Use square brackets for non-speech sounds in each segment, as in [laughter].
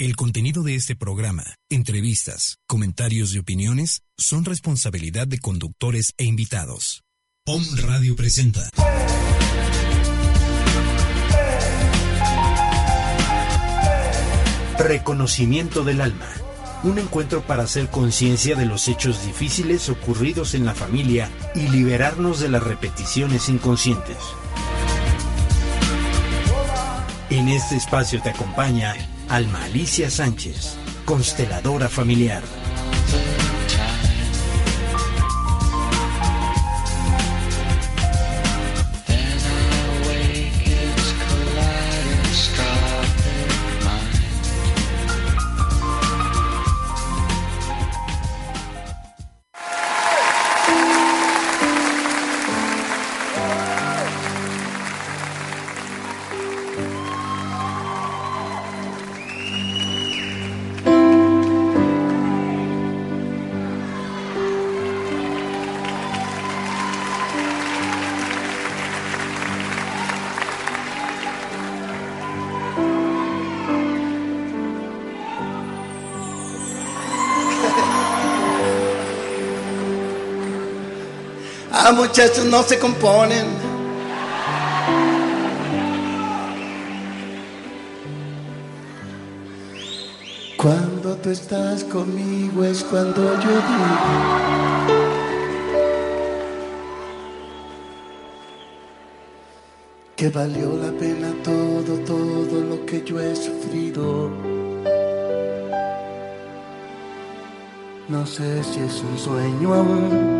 El contenido de este programa, entrevistas, comentarios y opiniones son responsabilidad de conductores e invitados. Om Radio presenta. Reconocimiento del alma. Un encuentro para hacer conciencia de los hechos difíciles ocurridos en la familia y liberarnos de las repeticiones inconscientes. En este espacio te acompaña Alma Alicia Sánchez, consteladora familiar. Ah, muchachos, no se componen. Cuando tú estás conmigo es cuando yo digo. Que valió la pena todo, todo lo que yo he sufrido. No sé si es un sueño aún.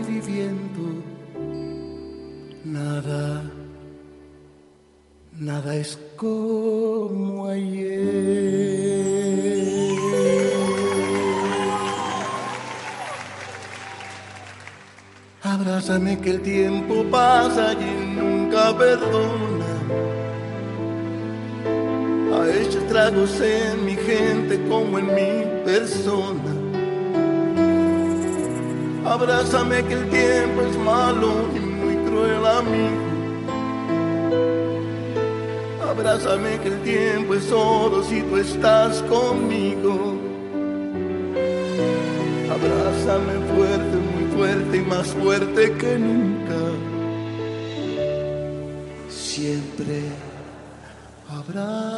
tiempo pasa y nunca perdona. Ha hecho estragos en mi gente como en mi persona. Abrázame que el tiempo es malo y muy cruel amigo. Abrázame que el tiempo es oro si tú estás conmigo. Abrázame fuerte, muy fuerte y más fuerte que nunca. Siempre abrázame.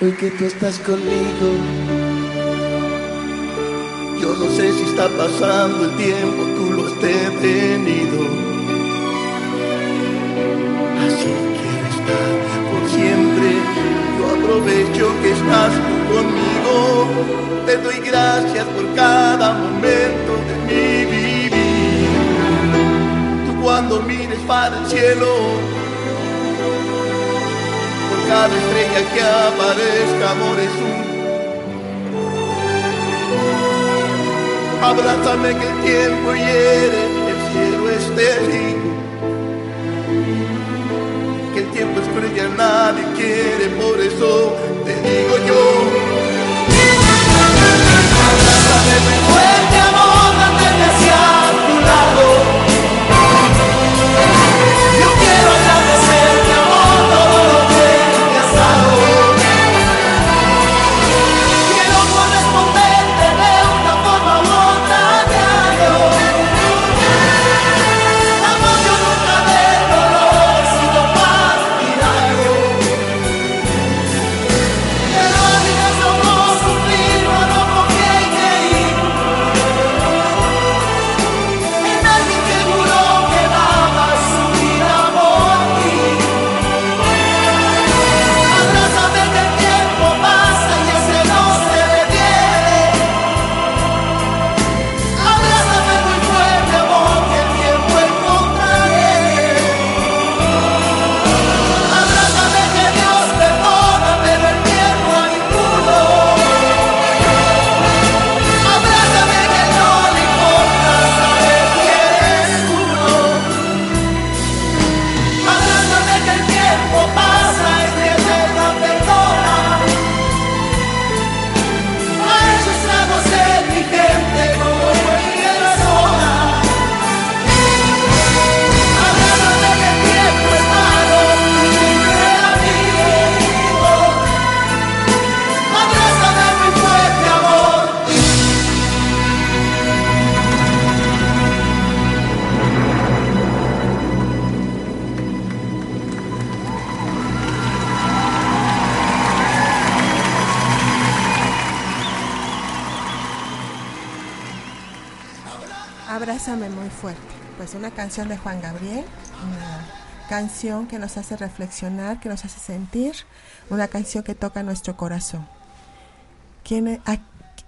Hoy que tú estás conmigo, yo no sé si está pasando el tiempo, tú lo has detenido. Aprovecho que estás conmigo. Te doy gracias por cada momento de mi vivir. Tú cuando mires para el cielo, por cada estrella que aparezca, amor es un Abrázame que el tiempo hiere, el cielo es terrible. Tiempo es cruel nadie quiere, por eso te digo yo. Abrázame muy fuerte. Pues una canción de Juan Gabriel, una canción que nos hace reflexionar, que nos hace sentir, una canción que toca nuestro corazón. ¿Quién, a,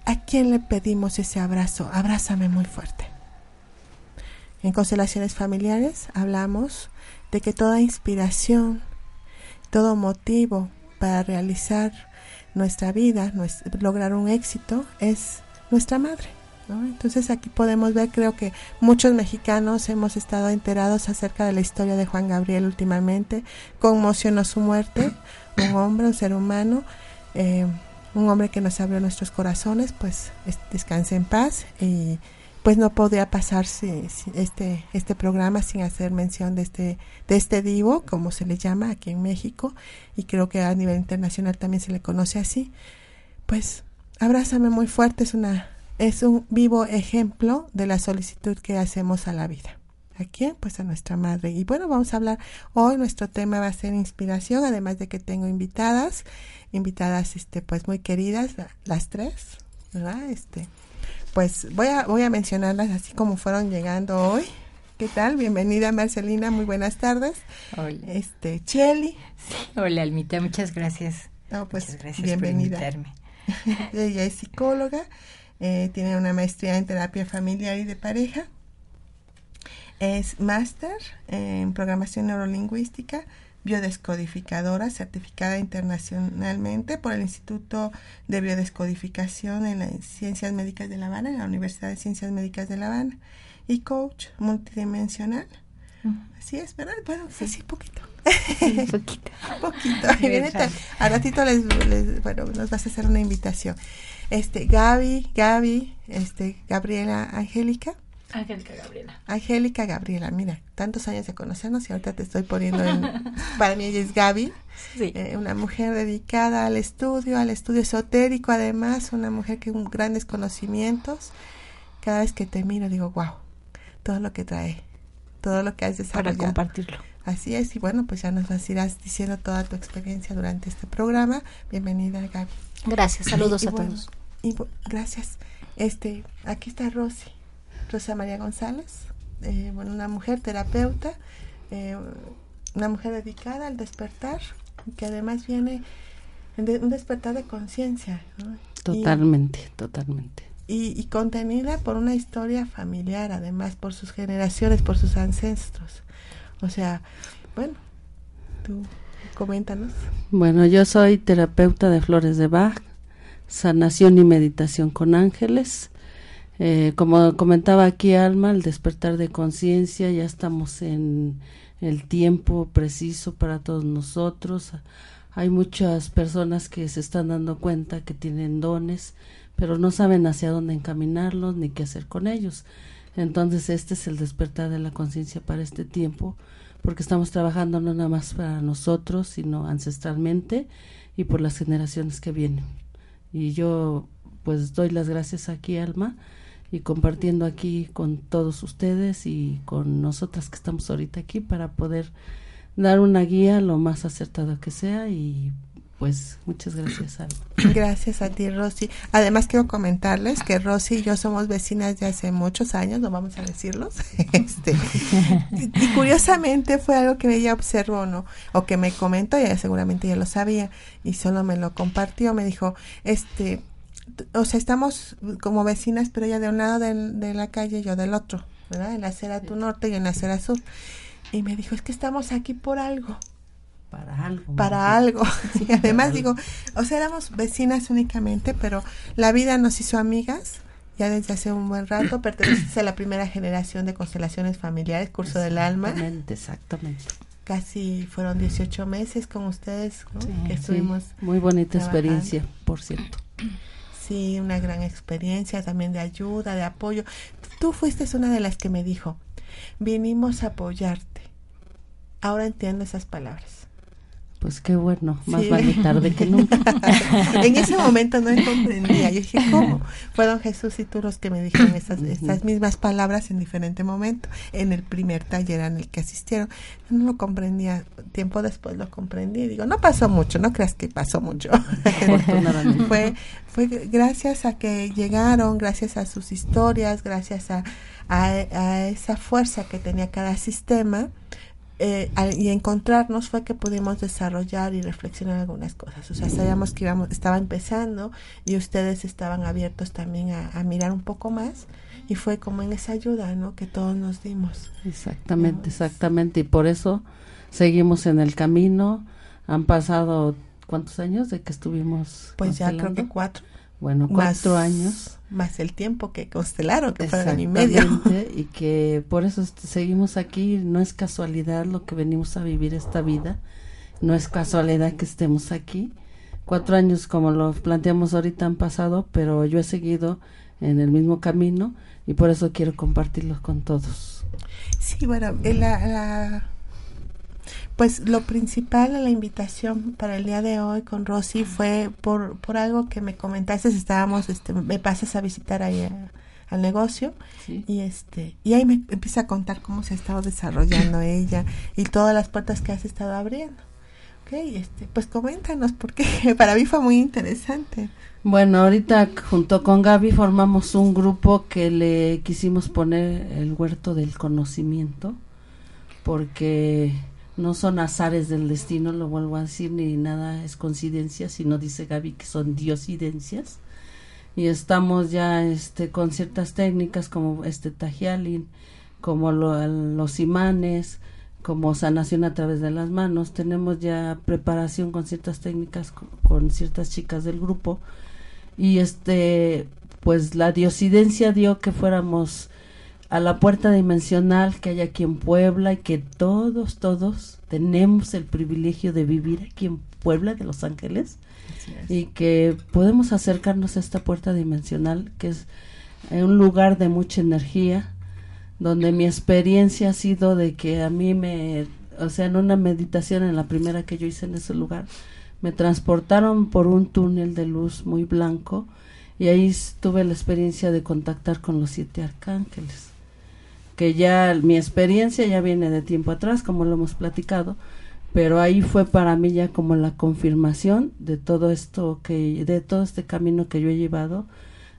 ¿A quién le pedimos ese abrazo? Abrázame muy fuerte. En constelaciones familiares hablamos de que toda inspiración, todo motivo para realizar nuestra vida, lograr un éxito, es nuestra madre. Entonces aquí podemos ver, creo que muchos mexicanos hemos estado enterados acerca de la historia de Juan Gabriel últimamente, conmocionó su muerte, un hombre, un ser humano, eh, un hombre que nos abrió nuestros corazones, pues descanse en paz y pues no podía pasarse este este programa sin hacer mención de este de este divo como se le llama aquí en México y creo que a nivel internacional también se le conoce así. Pues abrázame muy fuerte es una es un vivo ejemplo de la solicitud que hacemos a la vida. ¿A quién? Pues a nuestra madre. Y bueno, vamos a hablar hoy, nuestro tema va a ser inspiración, además de que tengo invitadas, invitadas este pues muy queridas, las tres, ¿verdad? Este, pues voy a voy a mencionarlas así como fueron llegando hoy. ¿Qué tal? Bienvenida Marcelina, muy buenas tardes. Hola. Este, Cheli. Hola Almita, muchas gracias. No, pues muchas gracias bienvenida. por invitarme. [laughs] Ella es psicóloga eh, tiene una maestría en terapia familiar y de pareja. Es máster en programación neurolingüística, biodescodificadora, certificada internacionalmente por el Instituto de Biodescodificación en las Ciencias Médicas de La Habana, en la Universidad de Ciencias Médicas de La Habana, y coach multidimensional. Así es, ¿verdad? Bueno, sí, poquito. Sí, [laughs] poquito. poquito. [laughs] A ratito les, les, bueno, nos vas a hacer una invitación este Gaby, Gaby, este Gabriela Angélica. Angélica Gabriela. Angélica Gabriela, mira, tantos años de conocernos y ahorita te estoy poniendo en, [laughs] para mí ella es Gaby, sí. eh, una mujer dedicada al estudio, al estudio esotérico, además, una mujer que con grandes conocimientos. Cada vez que te miro digo, wow, todo lo que trae, todo lo que has desarrollado. Para compartirlo. Así es, y bueno, pues ya nos vas, irás diciendo toda tu experiencia durante este programa. Bienvenida, Gaby. Gracias, saludos y, a bueno, todos. Y gracias. Este, aquí está Rosy, Rosa María González, eh, bueno, una mujer terapeuta, eh, una mujer dedicada al despertar, que además viene de un despertar de conciencia. ¿no? Totalmente, y, totalmente. Y, y, contenida por una historia familiar, además, por sus generaciones, por sus ancestros. O sea, bueno, tú coméntanos. Bueno, yo soy terapeuta de flores de Bach, sanación y meditación con ángeles. Eh, como comentaba aquí Alma, el despertar de conciencia, ya estamos en el tiempo preciso para todos nosotros. Hay muchas personas que se están dando cuenta que tienen dones, pero no saben hacia dónde encaminarlos ni qué hacer con ellos. Entonces este es el despertar de la conciencia para este tiempo, porque estamos trabajando no nada más para nosotros, sino ancestralmente y por las generaciones que vienen y yo pues doy las gracias aquí Alma y compartiendo aquí con todos ustedes y con nosotras que estamos ahorita aquí para poder dar una guía lo más acertada que sea y pues muchas gracias Alma. Gracias a ti Rosy. Además quiero comentarles que Rosy y yo somos vecinas de hace muchos años, no vamos a decirlos. [laughs] este, y, curiosamente fue algo que ella observó, ¿no? O que me comentó, ella seguramente ya lo sabía y solo me lo compartió, me dijo, este, o sea, estamos como vecinas, pero ella de un lado de, de la calle y yo del otro, ¿verdad? En la acera tu norte y en la acera sur. Y me dijo, es que estamos aquí por algo para algo. Para algo. [laughs] y además digo, o sea, éramos vecinas únicamente, pero la vida nos hizo amigas ya desde hace un buen rato. [coughs] Perteneces a la primera generación de constelaciones familiares, curso del alma. Exactamente, exactamente. Casi fueron 18 meses con ustedes, ¿no? Sí, que estuvimos. Sí. Muy bonita trabajando. experiencia, por cierto. Sí, una gran experiencia también de ayuda, de apoyo. Tú fuiste una de las que me dijo, vinimos a apoyarte. Ahora entiendo esas palabras. Pues qué bueno, más sí. vale tarde que nunca. [laughs] en ese momento no comprendía. Yo dije, ¿cómo? Fueron Jesús y tú los que me dijeron esas, esas mismas palabras en diferente momento, en el primer taller en el que asistieron. Yo no lo comprendía. Tiempo después lo comprendí. Digo, no pasó mucho, no creas que pasó mucho. [laughs] fue, fue gracias a que llegaron, gracias a sus historias, gracias a, a, a esa fuerza que tenía cada sistema eh, y encontrarnos fue que pudimos desarrollar y reflexionar algunas cosas. O sea, sabíamos que íbamos, estaba empezando y ustedes estaban abiertos también a, a mirar un poco más y fue como en esa ayuda, ¿no? Que todos nos dimos. Exactamente, exactamente. Y por eso seguimos en el camino. Han pasado, ¿cuántos años de que estuvimos? Pues ya creo que cuatro. Bueno, más- cuatro años. Más el tiempo que constelaron, que fue año y medio. Y que por eso seguimos aquí. No es casualidad lo que venimos a vivir esta vida. No es casualidad que estemos aquí. Cuatro años, como lo planteamos ahorita, han pasado, pero yo he seguido en el mismo camino y por eso quiero compartirlos con todos. Sí, bueno, eh, la, la- pues lo principal a la invitación para el día de hoy con Rosy fue por, por algo que me comentaste, estábamos, este, me pasas a visitar ahí a- al negocio Sí. y este y ahí me empieza a contar cómo se ha estado desarrollando [clears throat] ella y todas las puertas que has estado abriendo. Ok, este, pues coméntanos porque [laughs] para mí fue muy interesante. Bueno, ahorita junto con Gaby formamos un grupo que le quisimos poner el huerto del conocimiento, porque no son azares del destino, lo vuelvo a decir, ni nada es coincidencia, sino dice Gaby que son diosidencias. Y estamos ya este, con ciertas técnicas como este tajialin, como lo- los imanes, como sanación a través de las manos. Tenemos ya preparación con ciertas técnicas co- con ciertas chicas del grupo y este pues la diosidencia dio que fuéramos a la puerta dimensional que hay aquí en Puebla y que todos todos tenemos el privilegio de vivir aquí en Puebla de Los Ángeles. Y que podemos acercarnos a esta puerta dimensional que es un lugar de mucha energía donde mi experiencia ha sido de que a mí me o sea en una meditación en la primera que yo hice en ese lugar me transportaron por un túnel de luz muy blanco y ahí tuve la experiencia de contactar con los siete arcángeles que ya mi experiencia ya viene de tiempo atrás como lo hemos platicado pero ahí fue para mí ya como la confirmación de todo esto que de todo este camino que yo he llevado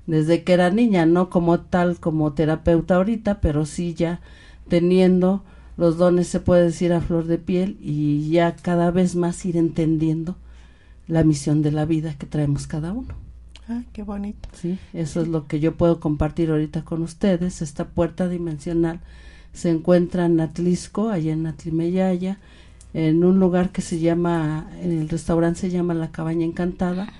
desde que era niña no como tal como terapeuta ahorita pero sí ya teniendo los dones se puede decir a flor de piel y ya cada vez más ir entendiendo la misión de la vida que traemos cada uno. Ah, qué bonito. Sí, eso es lo que yo puedo compartir ahorita con ustedes. Esta puerta dimensional se encuentra en Atlisco, allá en Atlimeyaya, en un lugar que se llama, en el restaurante se llama La Cabaña Encantada,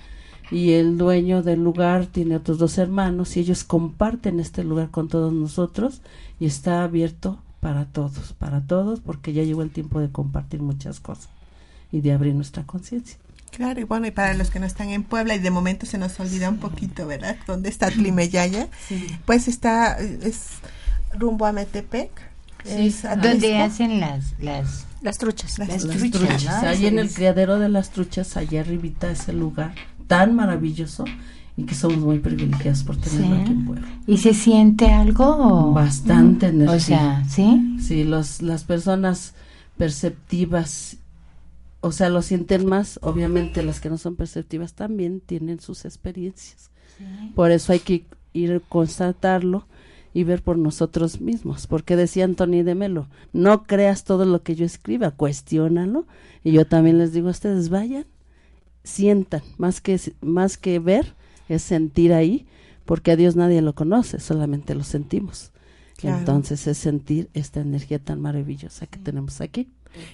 y el dueño del lugar tiene otros dos hermanos y ellos comparten este lugar con todos nosotros y está abierto para todos, para todos, porque ya llegó el tiempo de compartir muchas cosas y de abrir nuestra conciencia. Claro, y bueno, y para los que no están en Puebla, y de momento se nos olvida un poquito, ¿verdad? ¿Dónde está Tlimeyaya? Pues está, es rumbo a Metepec. es Donde hacen las, las, Las truchas. Las truchas, truchas, ¿no? ahí en el criadero de las truchas, allá arribita ese lugar tan maravilloso y que somos muy privilegiados por tenerlo Sí. aquí en Puebla. ¿Y se siente algo? Bastante energía. O sea, ¿sí? Sí, los, las personas perceptivas, o sea, lo sienten más, obviamente las que no son perceptivas también tienen sus experiencias. Por eso hay que ir a constatarlo y ver por nosotros mismos, porque decía Anthony de Melo, no creas todo lo que yo escriba, cuestiónalo, y yo también les digo a ustedes, vayan, sientan, más que, más que ver, es sentir ahí, porque a Dios nadie lo conoce, solamente lo sentimos. Claro. Entonces es sentir esta energía tan maravillosa que tenemos aquí.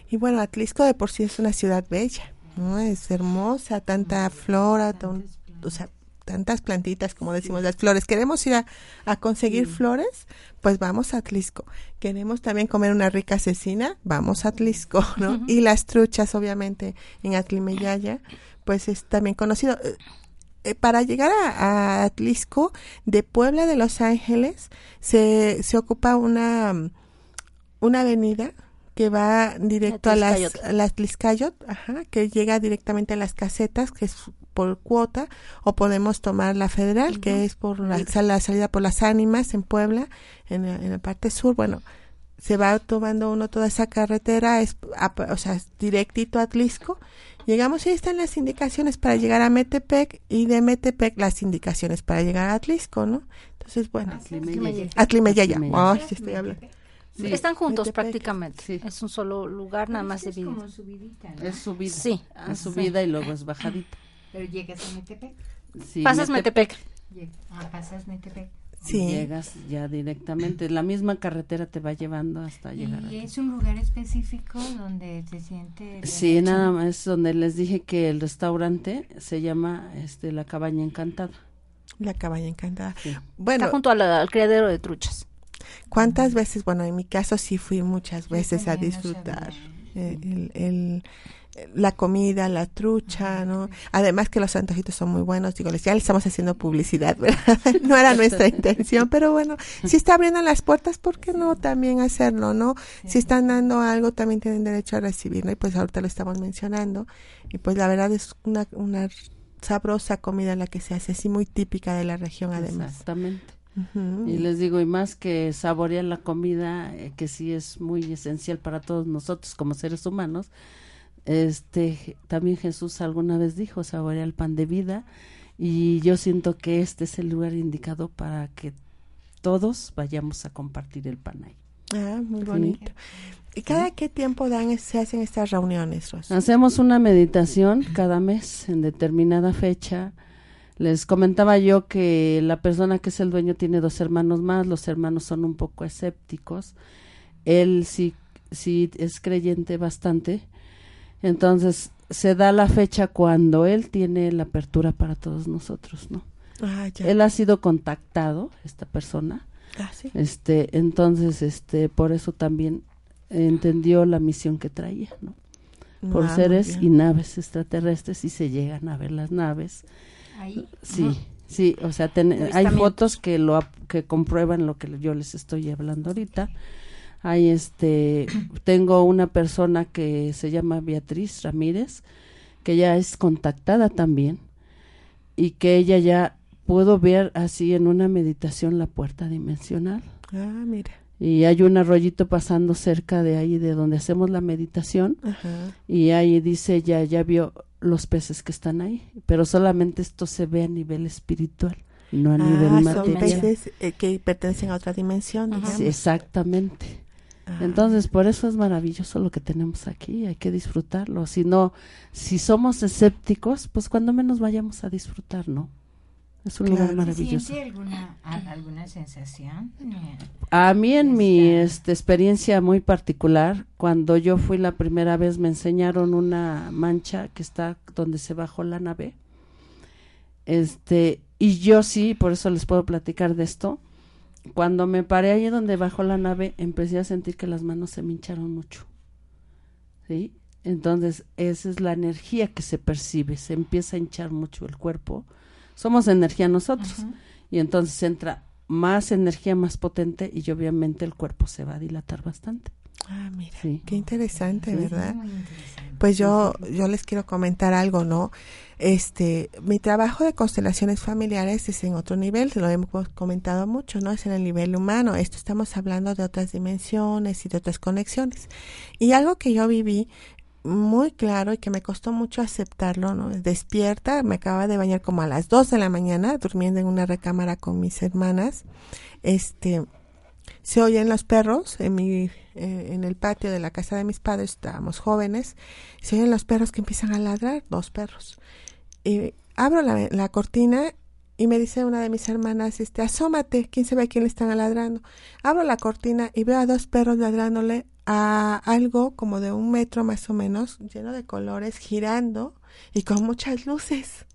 Y bueno, Atlisco de por sí es una ciudad bella, ¿no? Es hermosa, tanta flora, tan- o sea, tantas plantitas, como decimos, las flores. Queremos ir a, a conseguir flores, pues vamos a Atlisco. Queremos también comer una rica cecina, vamos a Atlisco, [laughs] ¿no? Y las truchas, obviamente, en Atlimeyaya, pues es también conocido. Eh, eh, para llegar a, a Atlisco, de Puebla de Los Ángeles, se, se ocupa una, una avenida que va directo a las, a las Tliscayot, ajá, que llega directamente a las casetas, que es por cuota, o podemos tomar la federal, que es por la, la salida por las ánimas en Puebla, en la, en la parte sur. Bueno, se va tomando uno toda esa carretera, es, a- o sea, es directito a Atlisco, Llegamos y ahí están las indicaciones para llegar a Metepec y de Metepec las indicaciones para llegar a Atlisco, ¿no? Entonces, bueno. Atlimeyaya. Atlimeyaya. Ay, sí estoy hablando. Sí. Están juntos Metepec. prácticamente. Sí. Es un solo lugar, nada más Es dividido. como subidita, ¿no? Es subida. Sí. Es subida y luego es bajadita. Pero llegas a Metepec. Sí, Pasas Mete- Metepec. Lleg- Ah, pasas Metepec. Sí. Llegas ya directamente. La misma carretera te va llevando hasta llegar Y aquí. es un lugar específico donde se siente... la Sí, noche. nada más es donde les dije que el restaurante se llama este La Cabaña Encantada. La cabaña encantada. Sí. Bueno, Está junto la- al criadero de truchas. ¿Cuántas veces? Bueno, en mi caso sí fui muchas veces a no disfrutar el, el- la comida, la trucha, ¿no? Además que los antojitos son muy buenos. Digo, ya le estamos haciendo publicidad, [laughs] ¿verdad? no era nuestra intención, pero bueno, si está abriendo las puertas, ¿por qué no también hacerlo, no? Si están dando algo, también tienen derecho a recibirlo. Y pues ahorita lo estamos mencionando. Y pues la verdad es una, una sabrosa comida la que se hace, así muy típica de la región además. Exactamente. Y les digo, y más que saborear la comida, eh, que sí es muy esencial para todos nosotros como seres humanos, este, también Jesús alguna vez dijo, saborea el pan de vida, y yo siento que este es el lugar indicado para que todos vayamos a compartir el pan ahí. Ah, muy bonito. ¿Y cada qué tiempo dan, es- se hacen estas reuniones, Rosa? Hacemos una meditación cada mes en determinada fecha. Les comentaba yo que la persona que es el dueño tiene dos hermanos más, los hermanos son un poco escépticos. Él sí, sí es creyente bastante. Entonces se da la fecha cuando él tiene la apertura para todos nosotros, ¿no? Ah, ya. Él ha sido contactado, esta persona, Ah, sí. este, entonces, este, por eso también entendió la misión que traía, ¿no? Por Ah, seres y naves extraterrestres y se llegan a ver las naves. Ahí. Sí, sí, o sea, ten- hay fotos que lo que comprueban lo que yo les estoy hablando ahorita. Hay este [clears throat] tengo una persona que se llama Beatriz Ramírez que ya es contactada también y que ella ya pudo ver así en una meditación la puerta dimensional Ah, mira. y hay un arroyito pasando cerca de ahí de donde hacemos la meditación Ajá. y ahí dice ya ya vio los peces que están ahí, pero solamente esto se ve a nivel espiritual, no a nivel Ah, son material. peces eh, que pertenecen a otra dimensión. Sí, exactamente. Ah, Entonces, por eso es maravilloso lo que tenemos aquí, hay que disfrutarlo. Si no, si somos escépticos, pues cuando menos vayamos a disfrutar, ¿no? Es un lugar maravilloso. ¿Siente alguna, a- alguna sensación? A mí en mi este, experiencia muy particular, cuando yo fui la primera vez me enseñaron una mancha que está donde se bajó la nave. Este, y yo sí, por eso les puedo platicar de esto. Cuando me paré allí donde bajó la nave, empecé a sentir que las manos se me hincharon mucho. ¿Sí? Entonces, esa es la energía que se percibe, se empieza a hinchar mucho el cuerpo. Somos energía nosotros y entonces entra más energía más potente y obviamente el cuerpo se va a dilatar bastante. Ah, mira. Sí. Qué interesante, Sí. ¿verdad? interesante. Pues yo, yo les quiero comentar algo, ¿no? Este, mi trabajo de constelaciones familiares es en otro nivel, se lo hemos comentado mucho, ¿no? Es en el nivel humano. Esto estamos hablando de otras dimensiones y de otras conexiones. Y algo que yo viví muy claro y que me costó mucho aceptarlo, ¿no? Despierta, me acababa de bañar como a las 2 de la mañana, durmiendo en una recámara con mis hermanas. Este, se oyen los perros en mi eh, en el patio de la casa de mis padres estábamos jóvenes se oyen los perros que empiezan a ladrar dos perros y abro la, la cortina y me dice una de mis hermanas este asómate quién sabe a quién le están ladrando abro la cortina y veo a dos perros ladrándole a algo como de un metro más o menos lleno de colores girando y con muchas luces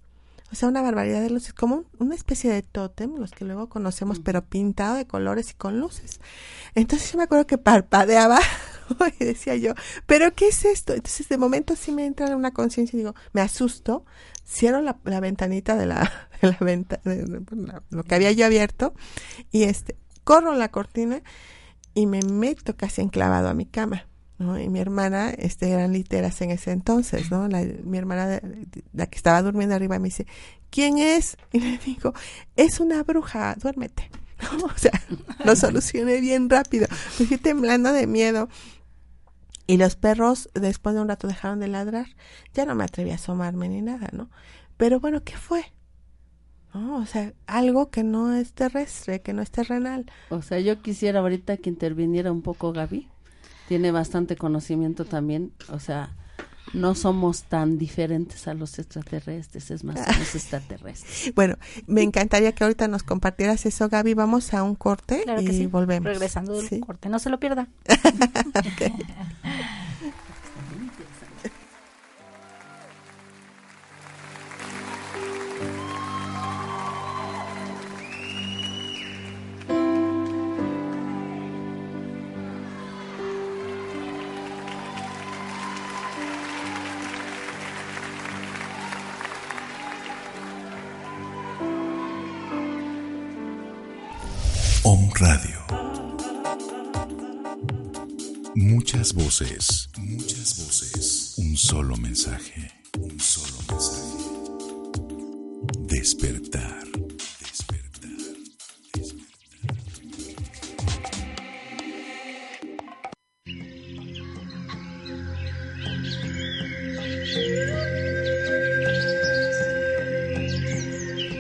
o sea, una barbaridad de luces, como un- una especie de tótem, los que luego conocemos, pero pintado de colores y con luces. Entonces yo me acuerdo que parpadeaba [laughs] y decía yo, ¿pero qué es esto? Entonces de momento sí me entra una conciencia y digo, me asusto, cierro la, la ventanita de la, la venta, la- lo que había yo abierto y este, corro la cortina y me meto casi enclavado a mi cama. ¿no? Y mi hermana, este, eran literas en ese entonces, ¿no? La, mi hermana, la que estaba durmiendo arriba, me dice, ¿quién es? Y le digo, es una bruja, duérmete. [laughs] ¿no? O sea, lo solucioné bien rápido. Me fui temblando de miedo. Y los perros, después de un rato, dejaron de ladrar. Ya no me atreví a asomarme ni nada, ¿no? Pero bueno, ¿qué fue? ¿No? O sea, algo que no es terrestre, que no es terrenal. O sea, yo quisiera ahorita que interviniera un poco Gaby. Tiene bastante conocimiento también. O sea, no somos tan diferentes a los extraterrestres, es más, los [laughs] extraterrestres. Bueno, me encantaría que ahorita nos compartieras eso, Gaby. Vamos a un corte Claro y que sí. volvemos. Regresando del Sí. corte, no se lo pierda. [laughs] Ok. [laughs] Muchas voces, muchas voces. Un solo mensaje, un solo mensaje. Despertar.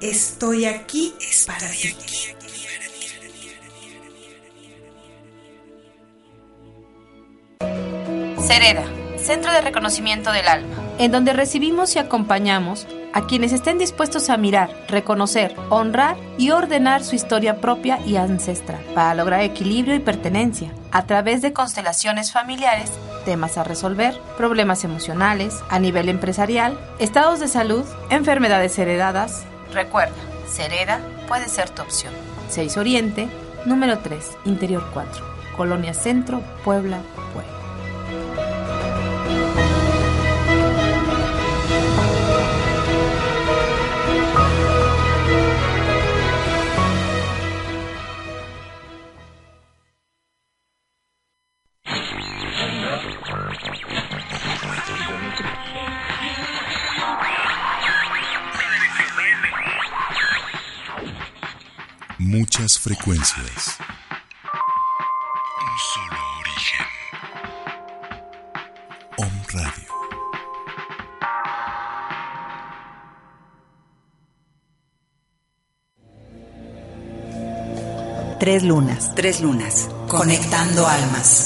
estoy aquí para ti. Cereda, Centro de Reconocimiento del Alma, en donde recibimos y acompañamos a quienes estén dispuestos a mirar, reconocer, honrar y ordenar su historia propia y ancestral para lograr equilibrio y pertenencia a través de constelaciones familiares, temas a resolver, problemas emocionales, a nivel empresarial, estados de salud, enfermedades heredadas. Recuerda, Cereda puede ser tu opción. 6 Oriente, número 3, Interior 4, Colonia Centro, Puebla, Puebla. Frecuencias. Un solo origen. Om Radio. Tres lunas. Tres lunas. Conectando almas.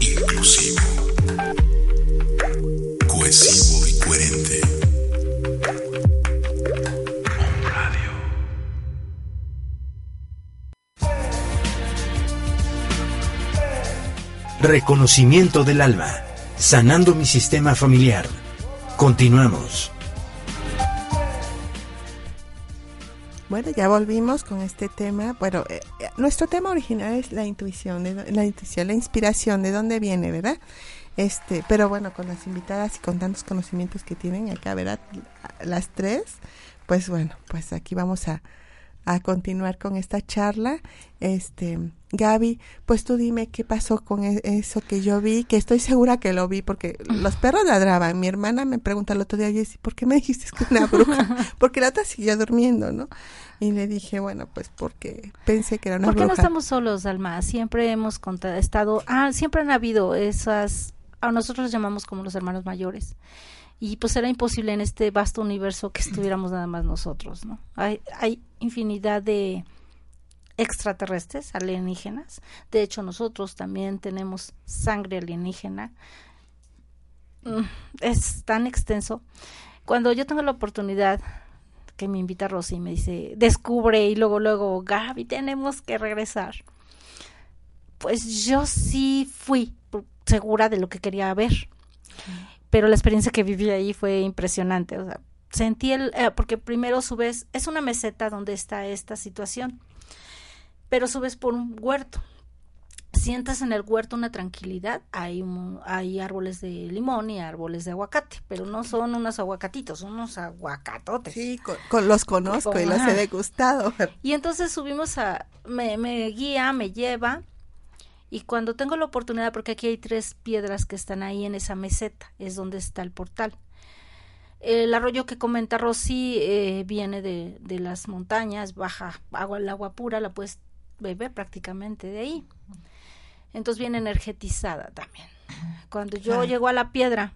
Inclusivo. Cohesivo y coherente. Reconocimiento del alma, sanando mi sistema familiar. Continuamos. Bueno, ya volvimos con este tema. Bueno, eh, eh, nuestro tema original es la intuición, de, la intuición, la inspiración, de dónde viene, ¿verdad? Este, pero bueno, con las invitadas y con tantos conocimientos que tienen acá, ¿verdad? Las tres, pues bueno, pues aquí vamos a, a continuar con esta charla. Este, Gaby, pues tú dime qué pasó con e-, eso que yo vi, que estoy segura que lo vi porque los [laughs] perros ladraban. Mi hermana me pregunta el otro día, Jessy, ¿por qué me dijiste que una bruja? [laughs] porque la otra siguió durmiendo, ¿no? Y le dije, bueno, pues porque pensé que era una bruja. ¿Por qué no estamos solos, Alma? Siempre hemos estado, ah, siempre han habido esas, a nosotros los llamamos como los hermanos mayores y pues era imposible en este vasto universo que estuviéramos nada más nosotros, ¿no? Hay, hay infinidad de extraterrestres alienígenas. De hecho, nosotros también tenemos sangre alienígena. Mm, es tan extenso. Cuando yo tengo la oportunidad que me invita Rosy y me dice, descubre y luego, luego, Gaby, tenemos que regresar. Pues yo sí fui segura de lo que quería ver. Pero la experiencia que viví ahí fue impresionante. O sea, sentí el, eh, porque primero subes, es una meseta donde está esta situación, pero subes por un huerto. Sientas en el huerto una tranquilidad, hay, hay árboles de limón y árboles de aguacate, pero no son unos aguacatitos, son unos aguacatotes. Sí, con, los conozco y los he degustado. Y entonces subimos a, me, me guía, me lleva, y cuando tengo la oportunidad, porque aquí hay tres piedras que están ahí en esa meseta, es donde está el portal. El arroyo que comenta Rosy eh, viene de, de, las montañas, baja agua, el agua pura, la puedes beber prácticamente de ahí. Entonces viene energetizada también. Cuando yo llego a la piedra,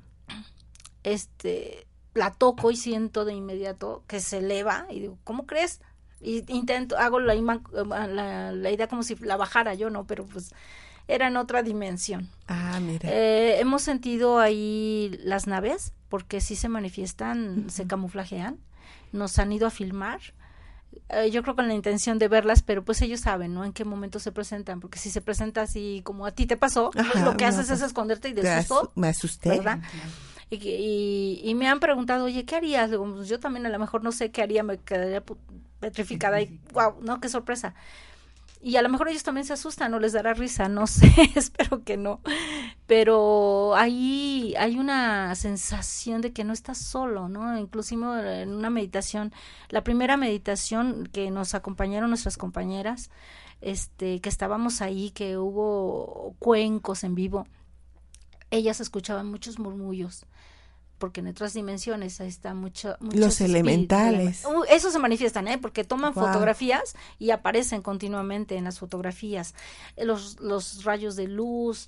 este, la toco y siento de inmediato que se eleva y digo, ¿cómo crees? Y intento, hago la, la, la idea como si la bajara yo, ¿no? Pero pues era en otra dimensión. Ah, mira. Eh, hemos sentido ahí las naves, porque sí se manifiestan, se camuflajean, nos han ido a filmar. Eh, yo creo con la intención de verlas, pero pues ellos saben, ¿no? En qué momento se presentan, porque si se presenta así como a ti te pasó, pues lo que haces es esconderte y de susto. Me asusté. ¿Verdad? Y, y, me han preguntado, oye, ¿qué harías? Pues, yo también a lo mejor no sé qué haría, me quedaría petrificada y wow, ¿no? Qué sorpresa y a lo mejor ellos también se asustan o les dará risa, no [laughs] sé, espero que no. Pero ahí hay una sensación de que no estás solo, ¿no? Inclusive en una meditación, la primera meditación que nos acompañaron nuestras compañeras, este, que estábamos ahí, que hubo cuencos en vivo, ellas escuchaban muchos murmullos porque en otras dimensiones ahí está mucho los elementales. uh, eso se manifiestan eh porque toman fotografías y aparecen continuamente en las fotografías. Los los rayos de luz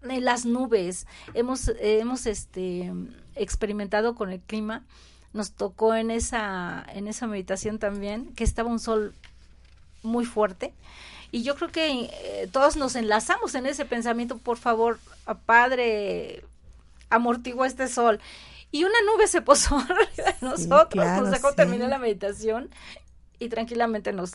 las nubes. Hemos hemos este experimentado con el clima. Nos tocó en esa en esa meditación también que estaba un sol muy fuerte. Y yo creo que eh, todos nos enlazamos en ese pensamiento por favor padre amortigua este sol. Y una nube se posó [laughs] arriba de nosotros, nos dejó terminar la meditación y tranquilamente nos...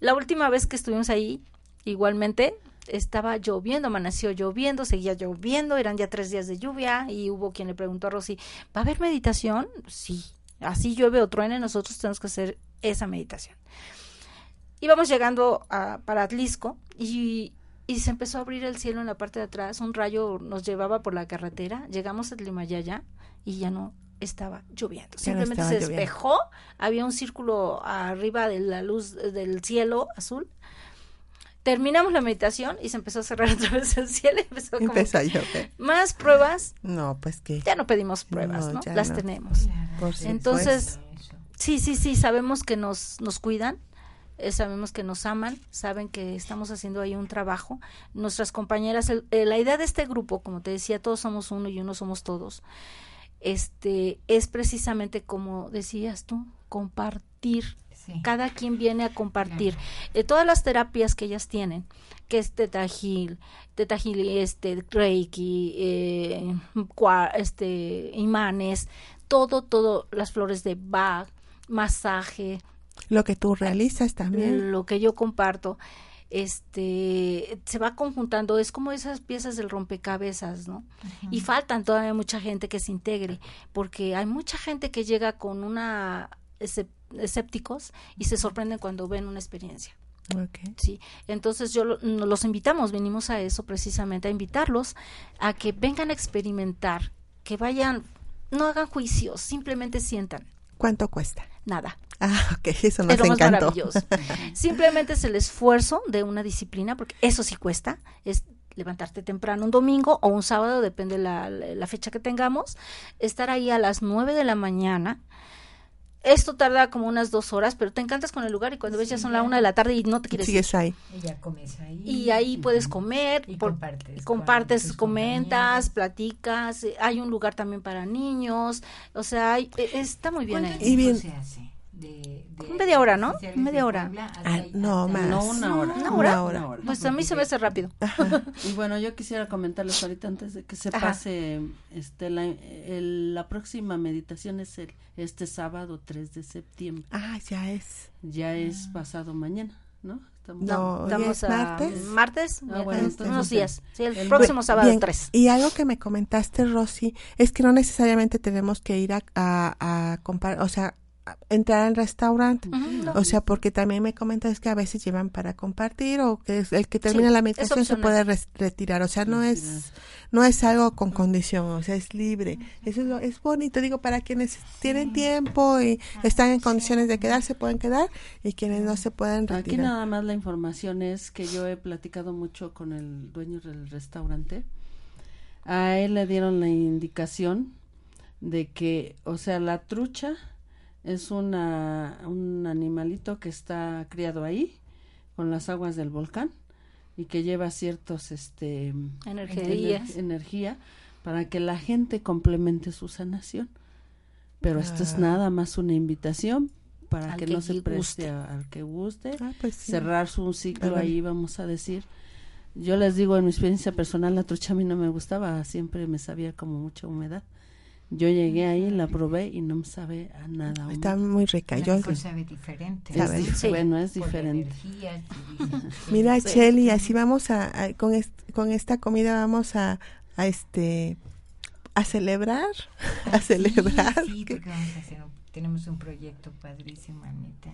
La última vez que estuvimos ahí, igualmente, estaba lloviendo, amaneció lloviendo, seguía lloviendo, eran ya tres días de lluvia y hubo quien le preguntó a Rosy, ¿va a haber meditación? Sí, así llueve o truene, nosotros tenemos que hacer esa meditación. Íbamos llegando a, para Atlisco y y se empezó a abrir el cielo en la parte de atrás, un rayo nos llevaba por la carretera, llegamos a Tlimayaya y ya no estaba lloviendo, simplemente se despejó, había un círculo arriba de la luz del cielo azul. Terminamos la meditación y se empezó a cerrar [laughs] otra vez el cielo y empezó, a llover. Más pruebas. No, pues que ya no pedimos pruebas, ¿no? Las tenemos. Entonces, sí, sí, sí, sabemos que nos nos cuidan, eh, sabemos que nos aman, saben que estamos haciendo ahí un trabajo. Nuestras compañeras, eh, la idea de este grupo, como te decía, todos somos uno y uno somos todos, este, es precisamente como decías tú, compartir. Cada quien viene a compartir. Eh, todas las terapias que ellas tienen, que es tetagil, tetagil, este, reiki, eh, este, imanes, todo, todo, las flores de Bach, masaje, lo que tú realizas también. Lo que yo comparto, este, se va conjuntando, es como esas piezas del rompecabezas, ¿no? Y faltan todavía mucha gente que se integre, porque hay mucha gente que llega con una, escépticos y se sorprenden cuando ven una experiencia. Okay. Sí, entonces yo los invitamos, venimos a eso precisamente, a invitarlos a que vengan a experimentar, que vayan, no hagan juicios, simplemente sientan. ¿Cuánto cuesta? Nada. Ah, ok, eso nos encantó. maravilloso. [laughs] simplemente es el esfuerzo de una disciplina, porque eso sí cuesta, es levantarte temprano un domingo o un sábado, depende la, la fecha que tengamos, estar ahí a las nueve de la mañana, esto tarda como unas dos horas, pero te encantas con el lugar y cuando ves ya son la una de la tarde y no te quieres Sigues ahí. Y ya comes ahí. Y ahí puedes comer, Y por- compartes. comentas, platicas, eh, hay un lugar también para niños, o sea, hay- eh, está muy bien ¿Cuánto ahí. Y bien- se hace? De, de Media hora, ¿no? oficiales Media hora. Puebla hasta Ah, ahí- no, hasta- más. No, una hora. ¿Una Una hora? hora. Pues a mí se me hace rápido. [laughs] Y bueno, yo quisiera comentarles ahorita antes de que se Ajá. pase este la, el- la próxima meditación es el este sábado 3 de septiembre. Ah, ya es. Ya es pasado mañana, ¿no? Estamos No, Estamos es a martes. martes, Ah, bueno, en entonces unos días. Sí, el, el- próximo sábado Bien, 3. Y algo que me comentaste, Rosy, es que no necesariamente tenemos que ir a, a, a comprar, o sea, entrar al restaurante. O sea, porque también me comentas que a veces llevan para compartir o que es- el que termina Sí, la meditación se puede retirar. O sea, no es no es algo con condición, o sea, es libre. Eso es, lo- es bonito, digo, para quienes tienen tiempo y están en condiciones de quedarse, pueden quedar y quienes no se pueden Aquí retirar. nada más la información es que yo he platicado mucho con el dueño del restaurante. A él le dieron la indicación de que, o sea, la trucha es una, un animalito que está criado ahí con las aguas del volcán y que lleva ciertos, este, Energía. ener- energía para que la gente complemente su sanación. Pero esto es Ah. nada más una invitación para que, que no se preste a- al que guste, Ah, pues sí. cerrar su ciclo ahí, vamos a decir. Yo les digo, en mi experiencia personal, la trucha a mí no me gustaba, siempre me sabía como mucha humedad. Yo llegué ahí, la probé y no me sabe a nada. Está muy rica. A Yo, mejor sabe diferente. Es sabe. Sí. Bueno, es la diferente. energía. [laughs] Mira, Sí. Cheli, así vamos a, a- con, est- con esta comida vamos a, a este a celebrar, [laughs] a celebrar. Sí, sí, vamos a hacer un- tenemos un proyecto padrísimo, Anita.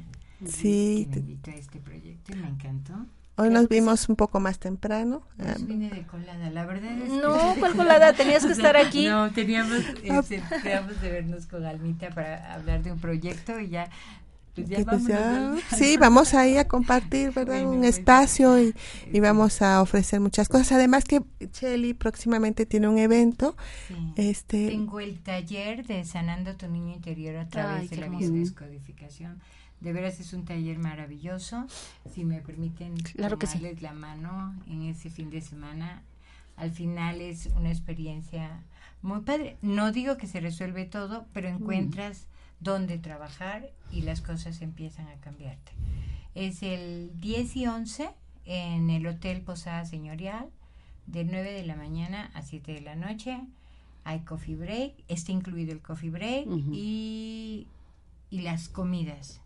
Sí, Que te- me invitó a este proyecto y me encantó. Hoy nos vimos un poco más temprano. Pues vine de colada, la verdad es que... No, ¿cuál colada? Tenías que [laughs] estar aquí. No, teníamos, [laughs] este, quedamos de vernos con Almita para hablar de un proyecto y ya, pues ya pues ya- [laughs] sí, vamos ahí a compartir, ¿verdad? Bueno, un pues, espacio y, y vamos a ofrecer muchas cosas. Además que Cheli próximamente tiene un evento. Sí. Este, Tengo el taller de Sanando tu Niño Interior a través Ay, de la biodescodificación. De veras es un taller maravilloso. Si me permiten Claro que sí. la mano en ese fin de semana, al final es una experiencia muy padre. No digo que se resuelve todo, pero encuentras dónde trabajar y las cosas empiezan a cambiarte. Es el 10 y 11 en el Hotel Posada Señorial, de 9 de la mañana a 7 de la noche. Hay coffee break, está incluido el coffee break y, y las comidas.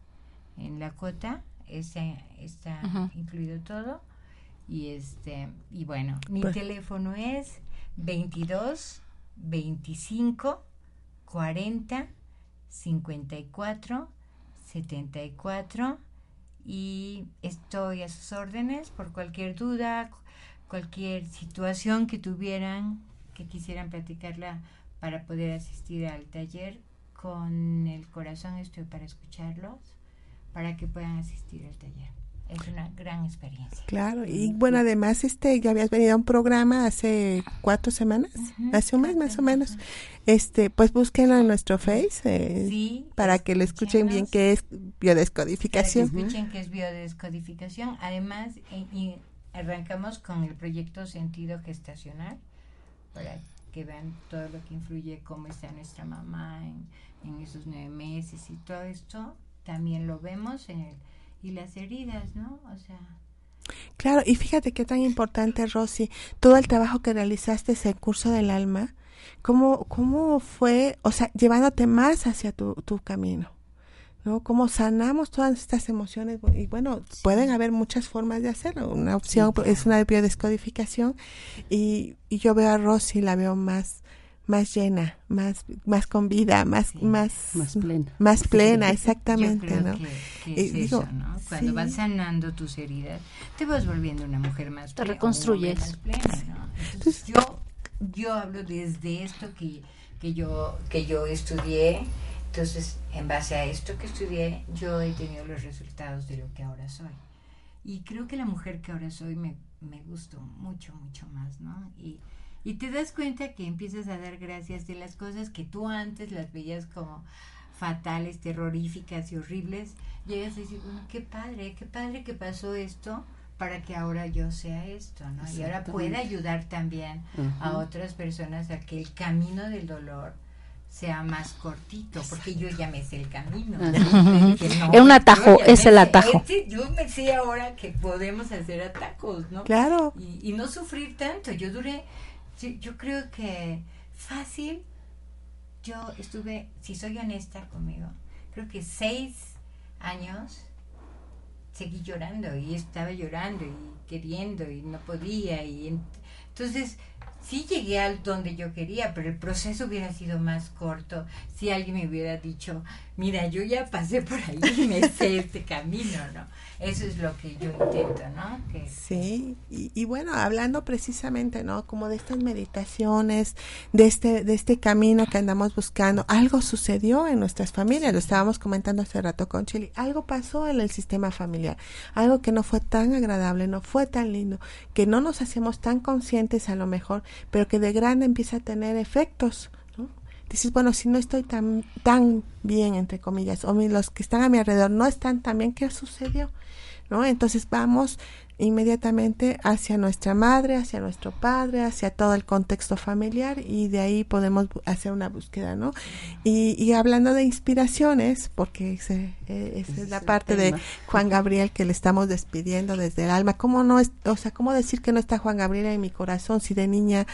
En la cuota ese, está incluido todo. Y este y bueno, mi Pues- teléfono es 22 25 40 54 74 y estoy a sus órdenes por cualquier duda, cu- cualquier situación que tuvieran, que quisieran platicarla para poder asistir al taller. Con el corazón estoy para escucharlos, para que puedan asistir al taller. Es una gran experiencia. Claro, y bueno, además, este, ya habías venido a un programa hace cuatro semanas, Ujú, hace un mes más o menos. Este, pues búsquenlo en nuestro Face eh, Sí, para que lo escuchen bien qué es Para que biodescodificación. escuchen que es biodescodificación. Además, eh, y arrancamos con el proyecto Sentido Gestacional para que vean todo lo que influye, cómo está nuestra mamá en, en esos nueve meses y todo esto. También lo vemos en el, y las heridas, ¿no? O sea, Claro, y fíjate qué tan importante, Rosy, todo el trabajo que realizaste ese curso del alma, cómo, cómo fue, o sea, llevándote más hacia tu, tu camino, ¿no? Cómo sanamos todas estas emociones, y bueno, pueden haber muchas formas de hacerlo, una opción Sí, es una biodescodificación, y, y yo veo a Rosy, la veo más, más llena, más, más con vida, más, más, más plena, más plena, exactamente, ¿no? Que, es eso, ¿no? Cuando vas sanando tus heridas, te vas volviendo una mujer más te reconstruyes. Más plena, ¿no? Entonces, yo, yo hablo desde esto que, que yo, que yo estudié. Entonces, en base a esto que estudié, yo he tenido los resultados de lo que ahora soy. Y creo que la mujer que ahora soy me, me gustó mucho, mucho más, ¿no? Y, y te das cuenta que empiezas a dar gracias de las cosas que tú antes las veías como fatales, terroríficas y horribles. Llegas a decir, qué padre, qué padre que pasó esto para que ahora yo sea esto, ¿no? Y ahora pueda ayudar también a otras personas a que el camino del dolor sea más cortito, porque yo ya me sé el camino. es un atajo, es el atajo. yo me sé ahora que podemos hacer atajos, ¿no? Claro. Y, y no sufrir tanto. Yo duré yo creo que fácil, yo estuve, si soy honesta conmigo, creo que seis años seguí llorando y estaba llorando y queriendo y no podía y entonces sí llegué al donde yo quería, pero el proceso hubiera sido más corto si alguien me hubiera dicho, mira, yo ya pasé por ahí y me sé [laughs] este camino, ¿no? Eso es lo que yo intento, ¿no? sí, y, bueno, hablando precisamente, ¿no? Como de estas meditaciones, de este, de este camino que andamos buscando, algo sucedió en nuestras familias, lo estábamos comentando hace rato con Chile, algo pasó en el sistema familiar, algo que no fue tan agradable, no fue tan lindo, que no nos hacemos tan conscientes a lo mejor, pero que de grande empieza a tener efectos, ¿no? Dices, bueno, si no estoy tan, tan bien, entre comillas, o los que están a mi alrededor no están tan bien, ¿qué sucedió? ¿no? Entonces vamos inmediatamente hacia nuestra madre, hacia nuestro padre, hacia todo el contexto familiar y de ahí podemos hacer una búsqueda, ¿no? Y, y hablando de inspiraciones, porque ese, eh, esa es la parte de Juan Gabriel que le estamos despidiendo desde el alma, ¿cómo no es, o sea, cómo decir que no está Juan Gabriel en mi corazón si de niña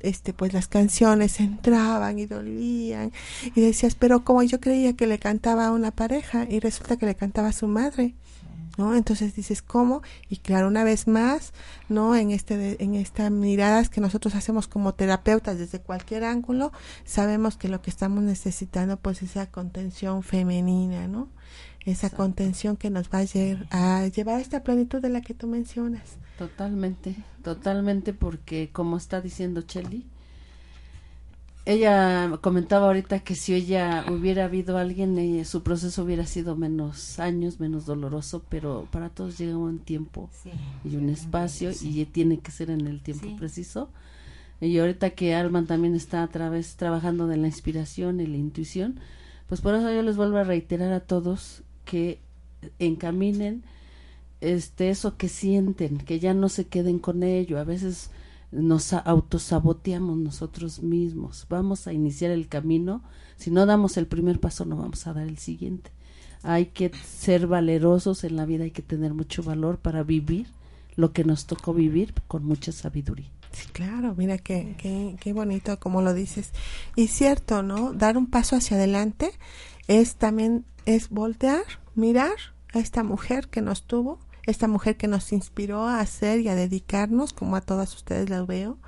este pues las canciones entraban y dolían y decías pero como yo creía que le cantaba a una pareja y resulta que le cantaba a su madre ¿no? Entonces dices, ¿cómo? Y claro, una vez más, ¿no? En este en estas miradas que nosotros hacemos como terapeutas desde cualquier ángulo, sabemos que lo que estamos necesitando pues es esa contención femenina, ¿no? Esa contención que nos va a, a llevar a esta plenitud de la que tú mencionas. Totalmente, totalmente porque como está diciendo Chelly, ella comentaba ahorita que si ella hubiera habido alguien, eh, su proceso hubiera sido menos años, menos doloroso, pero para todos llega un tiempo y un espacio y tiene que ser en el tiempo preciso. Y ahorita que Alman también está a través trabajando de la inspiración y la intuición, pues por eso yo les vuelvo a reiterar a todos que encaminen este eso que sienten, que ya no se queden con ello. A veces nos autosaboteamos nosotros mismos. Vamos a iniciar el camino. Si no damos el primer paso, no vamos a dar el siguiente. Hay que ser valerosos en la vida, hay que tener mucho valor para vivir lo que nos tocó vivir con mucha sabiduría. Sí, claro, mira qué, qué, qué bonito como lo dices. Y cierto, ¿no? Dar un paso hacia adelante es también, es voltear, mirar a esta mujer que nos tuvo, esta mujer que nos inspiró a hacer y a dedicarnos, como a todas ustedes las veo,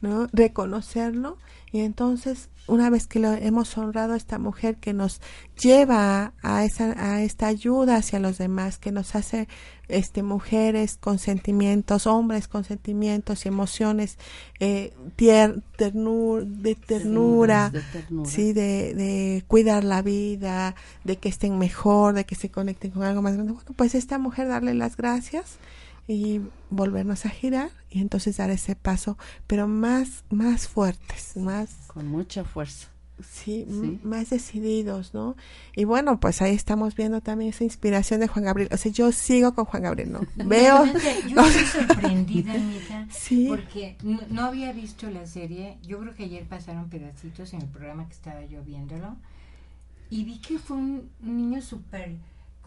¿no? Reconocerlo y entonces una vez que lo hemos honrado a esta mujer que nos lleva a esa a esta ayuda hacia los demás, que nos hace este mujeres con sentimientos, hombres con sentimientos y emociones eh, de ternura, sí, de, de, cuidar la vida, de que estén mejor, de que se conecten con algo más grande. Bueno, pues esta mujer darle las gracias y volvernos a girar y entonces dar ese paso, pero más, más fuertes, más... Con mucha fuerza. Sí, más decididos, ¿no? Y bueno, pues ahí estamos viendo también esa inspiración de Juan Gabriel. O sea, yo sigo con Juan Gabriel, ¿no? [laughs] Veo... yo estoy [laughs] sorprendida, [laughs] Anita, sí. porque no, había visto la serie. Yo creo que ayer pasaron pedacitos en el programa que estaba yo viéndolo. Y vi que fue un niño súper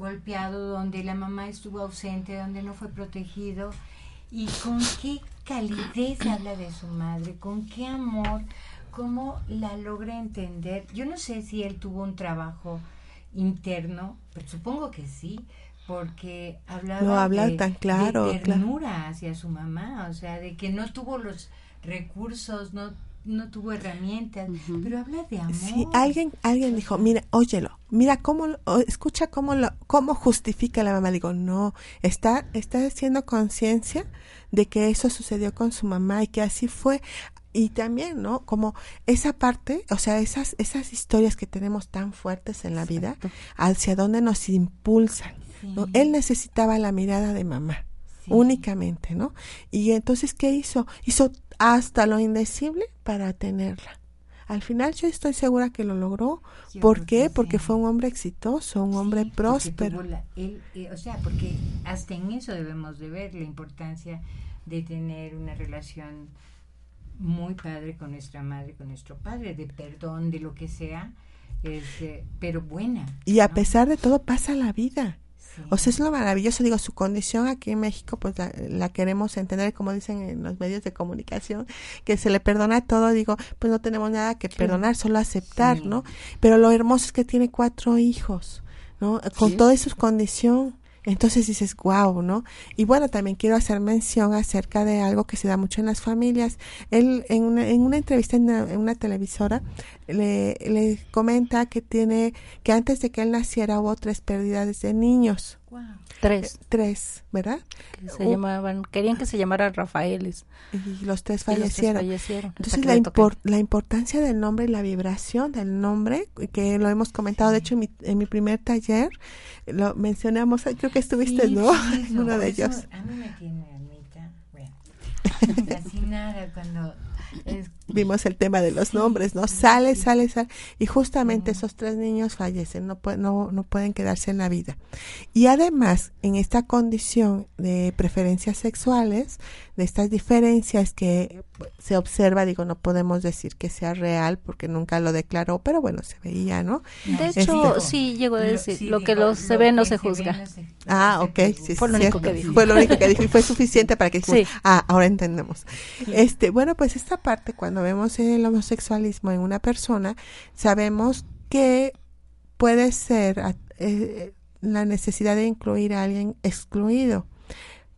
golpeado, donde la mamá estuvo ausente, donde no fue protegido, y con qué calidez habla de su madre, con qué amor, cómo la logra entender. Yo no sé si él tuvo un trabajo interno, pero supongo que sí, porque hablaba de, tan claro, ternura hacia su mamá, o sea, de que no tuvo los recursos, no no tuvo herramientas, pero habla de amor. Sí, alguien, alguien dijo, mira, óyelo, mira cómo, escucha cómo lo, cómo justifica la mamá. Digo, no, está, está haciendo conciencia de que eso sucedió con su mamá y que así fue. Y también, ¿no? Como esa parte, o sea, esas, esas historias que tenemos tan fuertes en la vida, hacia dónde nos impulsan. ¿no? Él necesitaba la mirada de mamá únicamente, ¿no? Y entonces, ¿qué hizo? Hizo hasta lo indecible para tenerla. Al final yo estoy segura que lo logró. ¿Por qué? Porque fue un hombre exitoso, un hombre próspero. Eh, o sea, porque hasta en eso debemos de ver la importancia de tener una relación muy padre con nuestra madre, con nuestro padre, de perdón, de lo que sea, este, pero buena. Y a pesar de todo pasa la vida. O sea, es lo maravilloso, digo, su condición aquí en México, pues la, queremos entender, como dicen en los medios de comunicación, que se le perdona todo, digo, pues no tenemos nada que perdonar, solo aceptar, ¿no? Pero lo hermoso es que tiene cuatro hijos, ¿no? Con toda su condición. Entonces dices, wow, ¿no? Y bueno, también quiero hacer mención acerca de algo que se da mucho en las familias. Él, en una, en una entrevista en una, televisora, le, le comenta que tiene, que antes de que él naciera hubo tres pérdidas de niños. Tres. Eh, tres, ¿verdad? se llamaban, querían que se llamaran Rafaeles. Y los tres fallecieron. Entonces la, la importancia del nombre y la vibración del nombre, que lo hemos comentado, de hecho en mi, en mi primer taller, lo mencionamos, creo que estuviste, [laughs] ¿no? Uno de ellos. A mí me tiene, Anita, bueno, [laughs] fascinada cuando Vimos el tema de los nombres, ¿no? Sale, sale, sale. Y justamente esos tres niños fallecen, no, no, no pueden quedarse en la vida. Y además, en esta condición de preferencias sexuales, de estas diferencias que se observa, digo, no podemos decir que sea real porque nunca lo declaró, pero bueno, se veía, ¿no? De hecho, sí llegó a decir, lo que se ve no se juzga. ah, ok, sí, fue lo único que dijo. Fue lo único que dijo y fue suficiente para que sí. ah, ahora entendemos. Este, bueno, pues esta parte cuando vemos el homosexualismo en una persona, sabemos que puede ser eh, la necesidad de incluir a alguien excluido.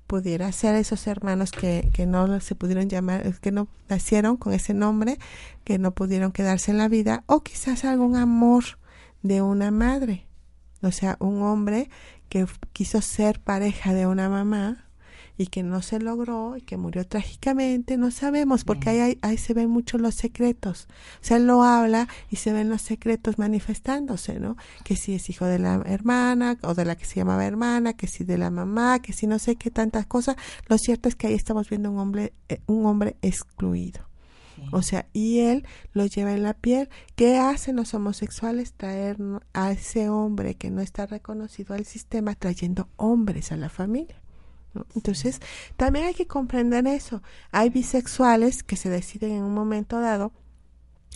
Pudiera ser esos hermanos que, que no se pudieron llamar, que no nacieron con ese nombre, que no pudieron quedarse en la vida, o quizás algún amor de una madre, o sea, un hombre que quiso ser pareja de una mamá y que no se logró y que murió trágicamente, no sabemos, porque ahí, ahí, se ven mucho los secretos. O sea, él lo habla y se ven los secretos manifestándose, ¿no? Que si es hijo de la hermana o de la que se llamaba hermana, que si de la mamá, que si no sé qué tantas cosas. Lo cierto es que ahí estamos viendo un hombre, eh, un hombre excluido. O sea, y él lo lleva en la piel. ¿Qué hacen los homosexuales? Traer a ese hombre que no está reconocido al sistema, trayendo hombres a la familia. Entonces, también hay que comprender eso. Hay bisexuales que se deciden en un momento dado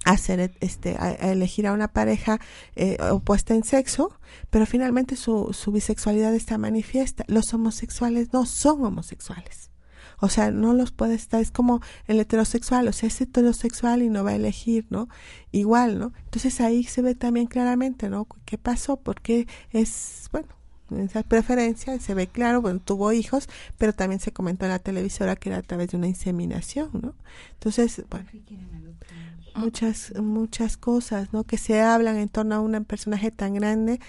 hacer este a, elegir a una pareja eh, opuesta en sexo pero finalmente su, su bisexualidad está manifiesta. Los homosexuales no son homosexuales. O sea no los puede estar es como el heterosexual o sea es heterosexual y no va a elegir no igual no entonces ahí se ve también claramente no qué pasó porque es bueno esa preferencia, se ve claro, bueno, tuvo hijos, pero también se comentó en la televisora que era a través de una inseminación, ¿no? Entonces, bueno, muchas, muchas cosas, ¿no? Que se hablan en torno a un personaje tan grande,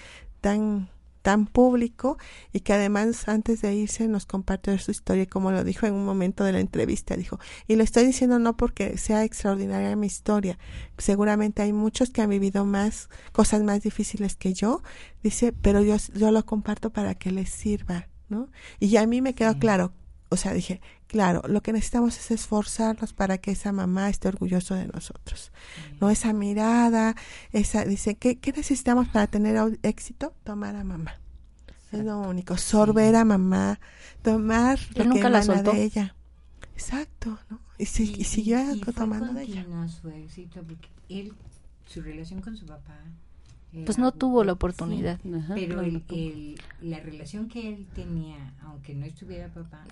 tan tan público y que además antes de irse nos compartió su historia como lo dijo en un momento de la entrevista. Dijo y lo estoy diciendo no porque sea extraordinaria mi historia seguramente hay muchos que han vivido más cosas más difíciles que yo dice pero yo yo lo comparto para que les sirva no y a mí me quedó claro o sea dije Claro, lo que necesitamos es esforzarnos para que esa mamá esté orgulloso de nosotros. No esa mirada, esa dice, ¿qué, ¿qué, necesitamos para tener éxito? Tomar a mamá. Es lo único, sorber a mamá, tomar lo que emana de ella. Exacto, ¿no? Y, y, siguió tomando de ella. su éxito porque él, su relación con su papá pues no tuvo la oportunidad. pero la relación que él tenía, aunque no estuviera papá,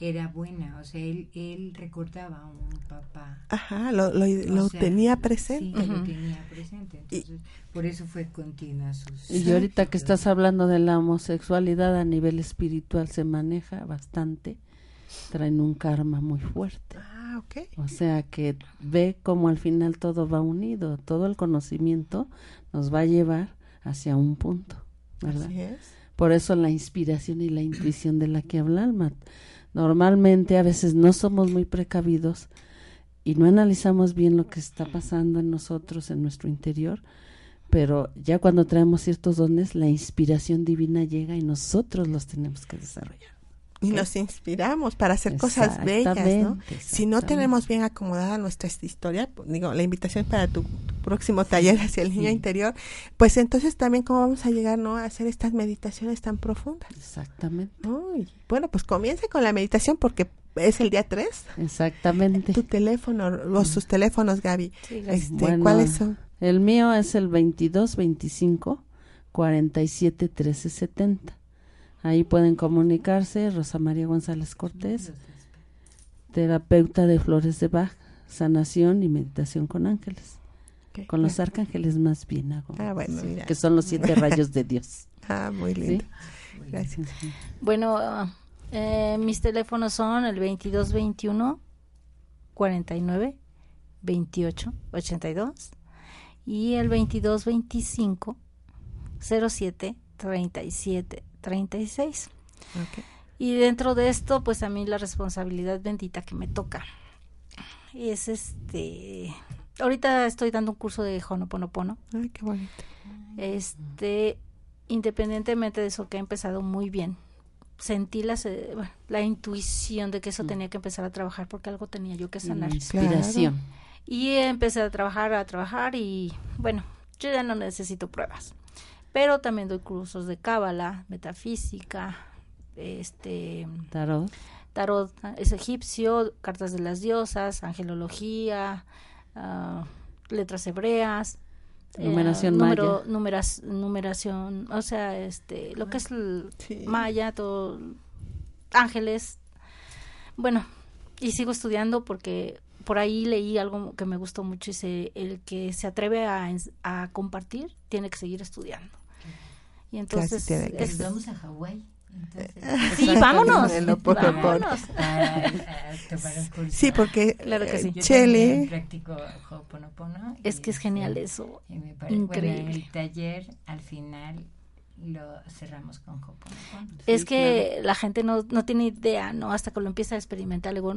era buena. O sea, él, él recordaba a un papá. Ajá, lo, lo, tenía presente. Sí, lo tenía presente. Entonces, por eso fue continua sus... Y ahorita que estás hablando de la homosexualidad a nivel espiritual se maneja bastante. Traen un karma muy fuerte. Ah, O sea que ve cómo al final todo va unido, todo el conocimiento nos va a llevar hacia un punto, ¿verdad? Así es. Por eso la inspiración y la intuición de la que habla Alma. Normalmente a veces no somos muy precavidos y no analizamos bien lo que está pasando en nosotros, en nuestro interior, pero ya cuando traemos ciertos dones, la inspiración divina llega y nosotros los tenemos que desarrollar. Y nos inspiramos para hacer cosas bellas, ¿no? Si no tenemos bien acomodada nuestra historia, pues, digo, la invitación para tu, próximo taller hacia el niño interior, pues entonces también cómo vamos a llegar, ¿no? A hacer estas meditaciones tan profundas. Exactamente. bueno, pues comience con la meditación porque es el día 3. Exactamente. Tu teléfono, los sus teléfonos, Gaby. este, ¿Cuáles son? El mío es el 22 25 47 13 70. Ahí pueden comunicarse Rosa María González Cortés, terapeuta de flores de Bach, sanación y meditación con ángeles. con los arcángeles más bien hago. Ah, bueno, Que son los siete [laughs] rayos de Dios. Ah, muy lindo. Gracias. Bueno, eh, mis teléfonos son el 2221 49 28 82 y el 2225 07 37 36. Y dentro de esto, pues a mí la responsabilidad bendita que me toca es este. Ahorita estoy dando un curso de Honoponopono. Ay, qué bonito. Este, independientemente de eso que ha empezado muy bien, sentí la, la intuición de que eso mm. tenía que empezar a trabajar porque algo tenía yo que sanar. inspiración. Y empecé a trabajar, a trabajar y bueno, yo ya no necesito pruebas pero también doy cursos de cábala, metafísica, este tarot, tarot es egipcio, cartas de las diosas, angelología, uh, letras hebreas, eh, numeración número, Numeras, numeración, o sea, este, lo que es el maya, todo, ángeles. Bueno, y sigo estudiando porque por ahí leí algo que me gustó mucho, dice, el que se atreve a, a compartir tiene que seguir estudiando. Y entonces es, vamos a Hawái. sí, vámonos. vámonos. [laughs] sí, porque claro que sí. Chele. Es que es genial eso. Increíble. el taller al final lo cerramos con Hoponopono. Es que la gente no, no tiene idea, ¿no? Hasta que lo empieza a experimentar, luego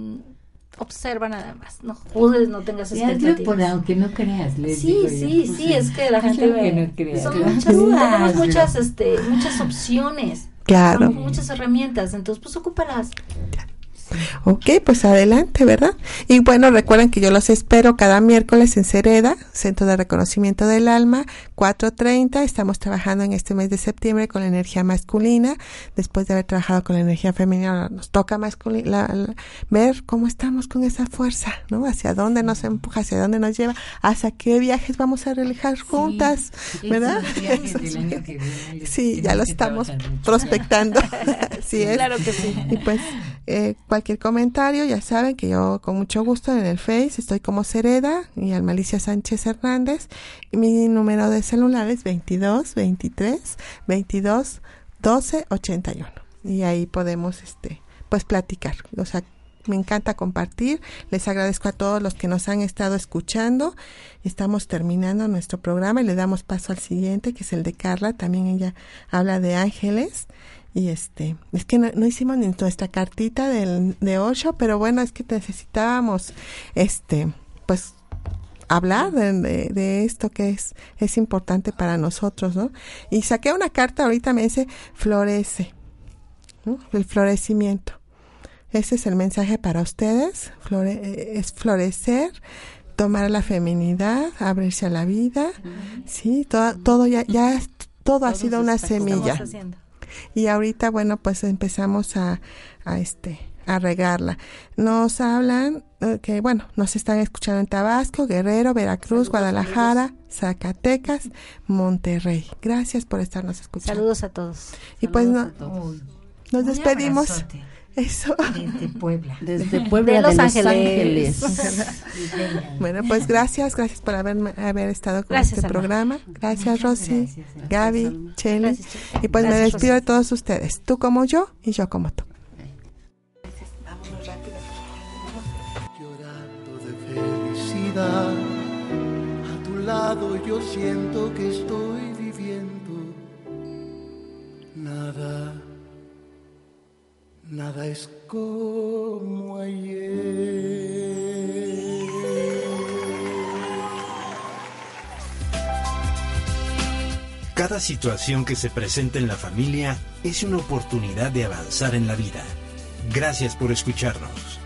observa nada más, no jodes, no tengas expectativas. Por, aunque no creas, les Sí, sí, sí, es que la gente ve, no son muchas, tenemos muchas, este, muchas opciones. Claro. Muchas herramientas, entonces pues ocúpalas. Ok, pues adelante, ¿verdad? Y bueno, recuerden que yo los espero cada miércoles en Cereda, Centro de Reconocimiento del Alma, 4.30. Estamos trabajando en este mes de septiembre con la energía masculina. Después de haber trabajado con la energía femenina, nos toca masculina, ver cómo estamos con esa fuerza, ¿no? Hacia dónde nos empuja, hacia dónde nos lleva, hacia qué viajes vamos a realizar juntas, ¿verdad? sí, ya lo estamos prospectando. [laughs] [laughs] sí es. Claro que sí. Y pues, eh, cualquier comentario, ya saben que yo con mucho gusto en el Face estoy como Cereda y al Malicia Sánchez Hernández. Y mi número de celular es 22 23 22 12 81. Y ahí podemos, este, pues platicar. O sea, me encanta compartir. Les agradezco a todos los que nos han estado escuchando. Estamos terminando nuestro programa y le damos paso al siguiente, que es el de Carla. También ella habla de ángeles. Y este, es que no, hicimos ni nuestra cartita del, de ocho, pero bueno, es que necesitábamos, este, pues, hablar de, de, esto que es, es importante para nosotros, ¿no? Y saqué una carta, ahorita me dice, florece, ¿no? El florecimiento. Ese es el mensaje para ustedes, flore, es florecer, tomar la feminidad, abrirse a la vida, sí, todo, todo ya, ya, todo ha sido una semilla y ahorita bueno pues empezamos a, a este a regarla. Nos hablan que bueno, nos están escuchando en Tabasco, Guerrero, Veracruz, Guadalajara, Zacatecas, Monterrey. Gracias por estarnos escuchando. Saludos a todos. Y pues nos despedimos. Eso. Desde Puebla. [laughs] Desde Puebla de, Los, Ángeles. [laughs] bueno, pues gracias, gracias por haber, haber estado con este programa. Gracias, Rosy, Gaby, Cheli. Y pues me despido de todos ustedes, tú como yo y yo como tú. Vámonos rápido. Llorar soledad. A tu lado yo siento que estoy viviendo. Nada, nada es como ayer. Cada situación que se presenta en la familia es una oportunidad de avanzar en la vida. Gracias por escucharnos.